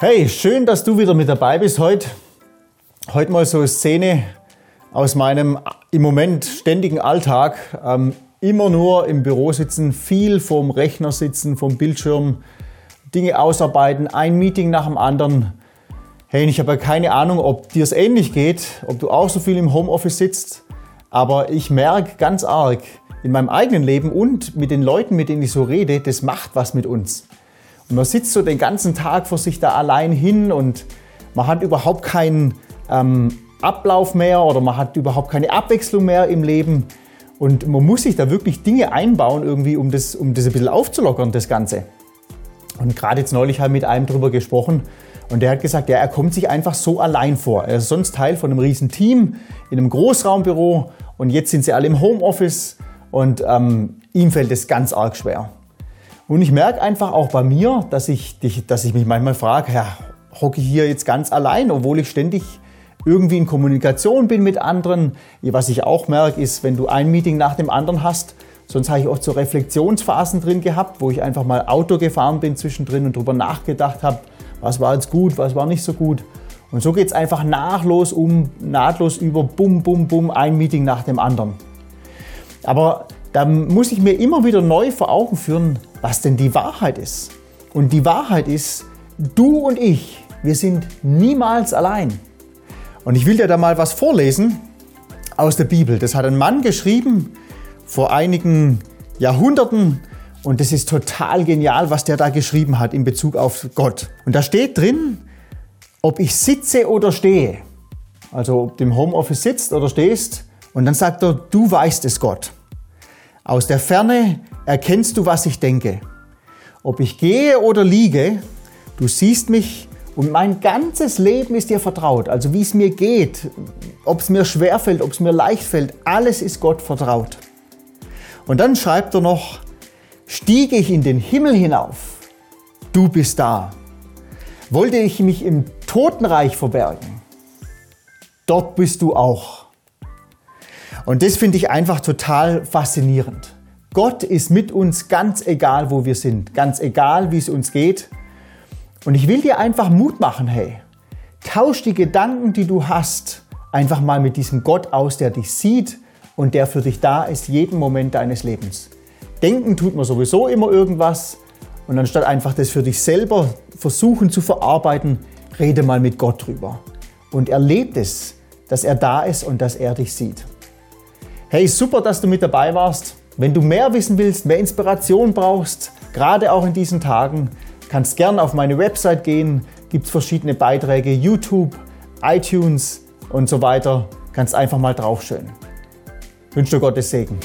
Hey, schön, dass du wieder mit dabei bist heute. Heute mal so eine Szene aus meinem im Moment ständigen Alltag. Ähm, immer nur im Büro sitzen, viel vorm Rechner sitzen, vorm Bildschirm, Dinge ausarbeiten, ein Meeting nach dem anderen. Hey, ich habe ja keine Ahnung, ob dir es ähnlich geht, ob du auch so viel im Homeoffice sitzt. Aber ich merke ganz arg in meinem eigenen Leben und mit den Leuten, mit denen ich so rede, das macht was mit uns. Man sitzt so den ganzen Tag vor sich da allein hin und man hat überhaupt keinen ähm, Ablauf mehr oder man hat überhaupt keine Abwechslung mehr im Leben. Und man muss sich da wirklich Dinge einbauen, irgendwie, um das, um das ein bisschen aufzulockern, das Ganze. Und gerade jetzt neulich habe ich mit einem drüber gesprochen und der hat gesagt, ja, er kommt sich einfach so allein vor. Er ist sonst Teil von einem riesen Team in einem Großraumbüro und jetzt sind sie alle im Homeoffice und ähm, ihm fällt es ganz arg schwer. Und ich merke einfach auch bei mir, dass ich, dass ich mich manchmal frage, ja, hocke ich hier jetzt ganz allein, obwohl ich ständig irgendwie in Kommunikation bin mit anderen. Was ich auch merke, ist, wenn du ein Meeting nach dem anderen hast, sonst habe ich oft so Reflexionsphasen drin gehabt, wo ich einfach mal Auto gefahren bin zwischendrin und darüber nachgedacht habe, was war jetzt gut, was war nicht so gut. Und so geht es einfach nahtlos um, nahtlos über, bum, bum, bum, ein Meeting nach dem anderen. Aber da muss ich mir immer wieder neu vor Augen führen, was denn die Wahrheit ist. Und die Wahrheit ist, du und ich, wir sind niemals allein. Und ich will dir da mal was vorlesen aus der Bibel. Das hat ein Mann geschrieben vor einigen Jahrhunderten und das ist total genial, was der da geschrieben hat in Bezug auf Gott. Und da steht drin, ob ich sitze oder stehe. Also ob du im Homeoffice sitzt oder stehst. Und dann sagt er, du weißt es Gott. Aus der Ferne erkennst du, was ich denke. Ob ich gehe oder liege, du siehst mich und mein ganzes Leben ist dir vertraut. Also wie es mir geht, ob es mir schwer fällt, ob es mir leicht fällt, alles ist Gott vertraut. Und dann schreibt er noch, stiege ich in den Himmel hinauf, du bist da. Wollte ich mich im Totenreich verbergen, dort bist du auch. Und das finde ich einfach total faszinierend. Gott ist mit uns ganz egal, wo wir sind, ganz egal, wie es uns geht. Und ich will dir einfach Mut machen, hey, tausch die Gedanken, die du hast, einfach mal mit diesem Gott aus, der dich sieht und der für dich da ist, jeden Moment deines Lebens. Denken tut man sowieso immer irgendwas und anstatt einfach das für dich selber versuchen zu verarbeiten, rede mal mit Gott drüber und erlebt es, dass er da ist und dass er dich sieht. Hey, super, dass du mit dabei warst. Wenn du mehr wissen willst, mehr Inspiration brauchst, gerade auch in diesen Tagen, kannst gern auf meine Website gehen. Gibt es verschiedene Beiträge, YouTube, iTunes und so weiter. Kannst einfach mal draufschauen. Wünsche dir Gottes Segen.